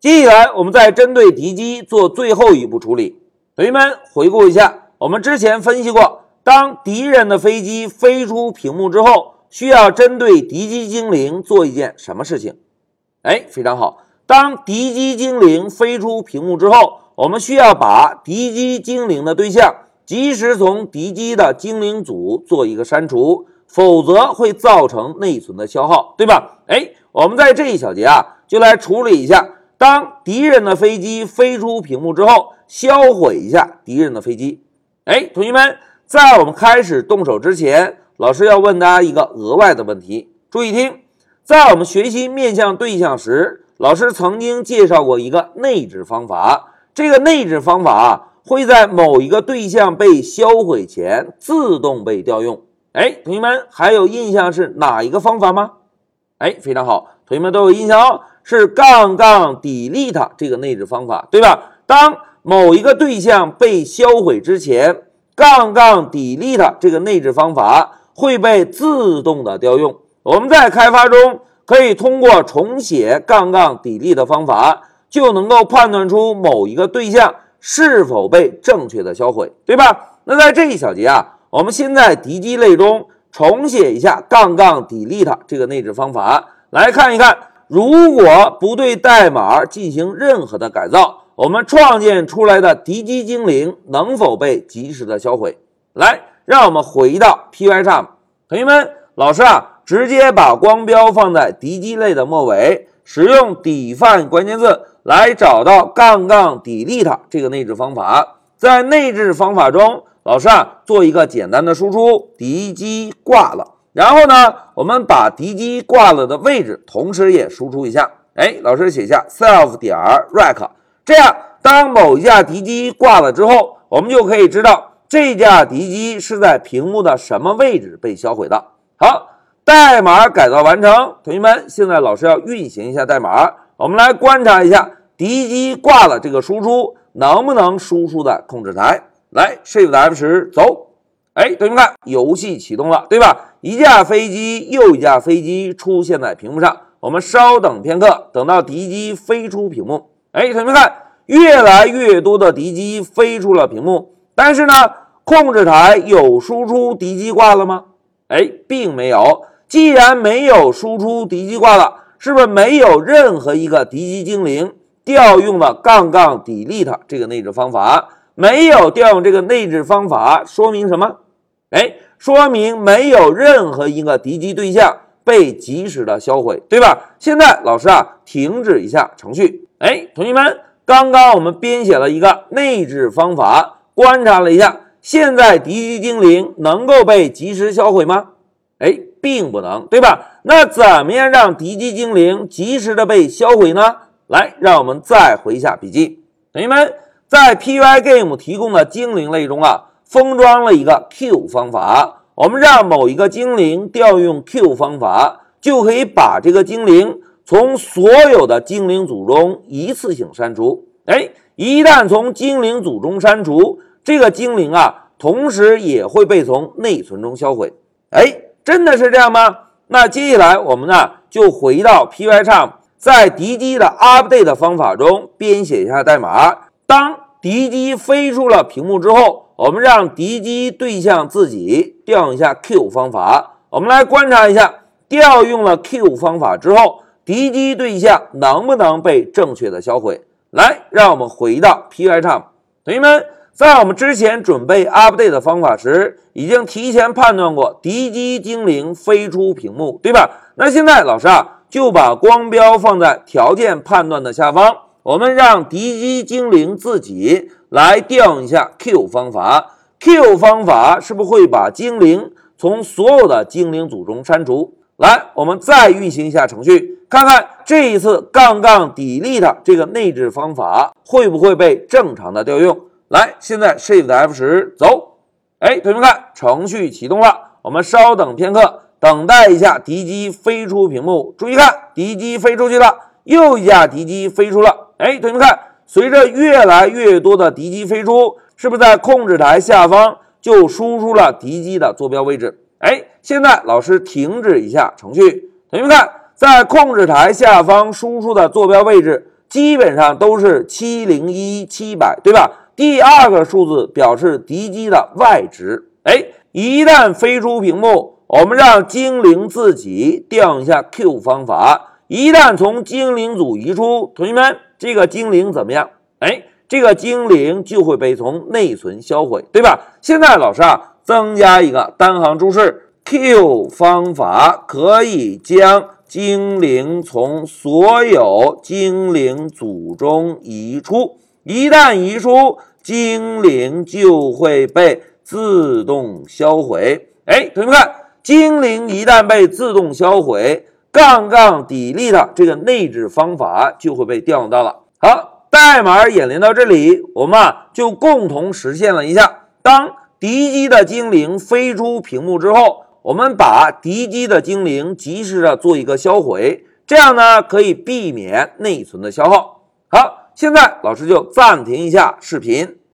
接下来，我们再针对敌机做最后一步处理。同学们回顾一下，我们之前分析过，当敌人的飞机飞出屏幕之后，需要针对敌机精灵做一件什么事情？哎，非常好。当敌机精灵飞出屏幕之后，我们需要把敌机精灵的对象及时从敌机的精灵组做一个删除，否则会造成内存的消耗，对吧？哎，我们在这一小节啊，就来处理一下。当敌人的飞机飞出屏幕之后，销毁一下敌人的飞机。哎，同学们，在我们开始动手之前，老师要问大家一个额外的问题，注意听。在我们学习面向对象时，老师曾经介绍过一个内置方法。这个内置方法啊，会在某一个对象被销毁前自动被调用。哎，同学们还有印象是哪一个方法吗？哎，非常好，同学们都有印象哦。是杠杠 delete 这个内置方法，对吧？当某一个对象被销毁之前，杠杠 delete 这个内置方法会被自动的调用。我们在开发中可以通过重写杠杠 delete 方法，就能够判断出某一个对象是否被正确的销毁，对吧？那在这一小节啊，我们先在敌机类中重写一下杠杠 delete 这个内置方法，来看一看。如果不对代码进行任何的改造，我们创建出来的敌机精灵能否被及时的销毁？来，让我们回到 Pycharm，同学们，老师啊，直接把光标放在敌机类的末尾，使用 define 关键字来找到杠杠 delete 这个内置方法，在内置方法中，老师啊做一个简单的输出，敌机挂了。然后呢，我们把敌机挂了的位置，同时也输出一下。哎，老师写下 self 点 rack，这样当某一架敌机挂了之后，我们就可以知道这架敌机是在屏幕的什么位置被销毁的。好，代码改造完成，同学们，现在老师要运行一下代码，我们来观察一下敌机挂了这个输出能不能输出在控制台。来，Shift F 十走。哎，同学们看，游戏启动了，对吧？一架飞机又一架飞机出现在屏幕上。我们稍等片刻，等到敌机飞出屏幕。哎，同学们看，越来越多的敌机飞出了屏幕。但是呢，控制台有输出敌机挂了吗？哎，并没有。既然没有输出敌机挂了，是不是没有任何一个敌机精灵调用了杠杠 delete 这个内置方法？没有调用这个内置方法，说明什么？哎，说明没有任何一个敌机对象被及时的销毁，对吧？现在老师啊，停止一下程序。哎，同学们，刚刚我们编写了一个内置方法，观察了一下，现在敌机精灵能够被及时销毁吗？哎，并不能，对吧？那怎么样让敌机精灵及时的被销毁呢？来，让我们再回一下笔记。同学们，在 Pygame 提供的精灵类中啊。封装了一个 Q 方法，我们让某一个精灵调用 Q 方法，就可以把这个精灵从所有的精灵组中一次性删除。哎，一旦从精灵组中删除，这个精灵啊，同时也会被从内存中销毁。哎，真的是这样吗？那接下来我们呢，就回到 Pycharm，在敌机的 update 方法中编写一下代码。当敌机飞出了屏幕之后。我们让敌机对象自己调用一下 Q 方法。我们来观察一下，调用了 Q 方法之后，敌机对象能不能被正确的销毁？来，让我们回到 Pycharm。同学们，在我们之前准备 update 的方法时，已经提前判断过敌机精灵飞出屏幕，对吧？那现在老师啊，就把光标放在条件判断的下方，我们让敌机精灵自己。来调用一下 Q 方法，Q 方法是不是会把精灵从所有的精灵组中删除？来，我们再运行一下程序，看看这一次杠杠 delete 这个内置方法会不会被正常的调用？来，现在 Shift F 十走，哎，同学们看，程序启动了，我们稍等片刻，等待一下敌机飞出屏幕。注意看，敌机飞出去了，又一架敌机飞出了，哎，同学们看。随着越来越多的敌机飞出，是不是在控制台下方就输出了敌机的坐标位置？哎，现在老师停止一下程序，同学们看，在控制台下方输出的坐标位置基本上都是七零一七百，对吧？第二个数字表示敌机的 y 值。哎，一旦飞出屏幕，我们让精灵自己调一下 Q 方法。一旦从精灵组移出，同学们，这个精灵怎么样？哎，这个精灵就会被从内存销毁，对吧？现在老师啊，增加一个单行注释：Q 方法可以将精灵从所有精灵组中移出。一旦移出，精灵就会被自动销毁。哎，同学们看，精灵一旦被自动销毁。杠杠 delete 这个内置方法就会被调用到了。好，代码演练到这里，我们啊就共同实现了一下：当敌机的精灵飞出屏幕之后，我们把敌机的精灵及时的做一个销毁，这样呢可以避免内存的消耗。好，现在老师就暂停一下视频。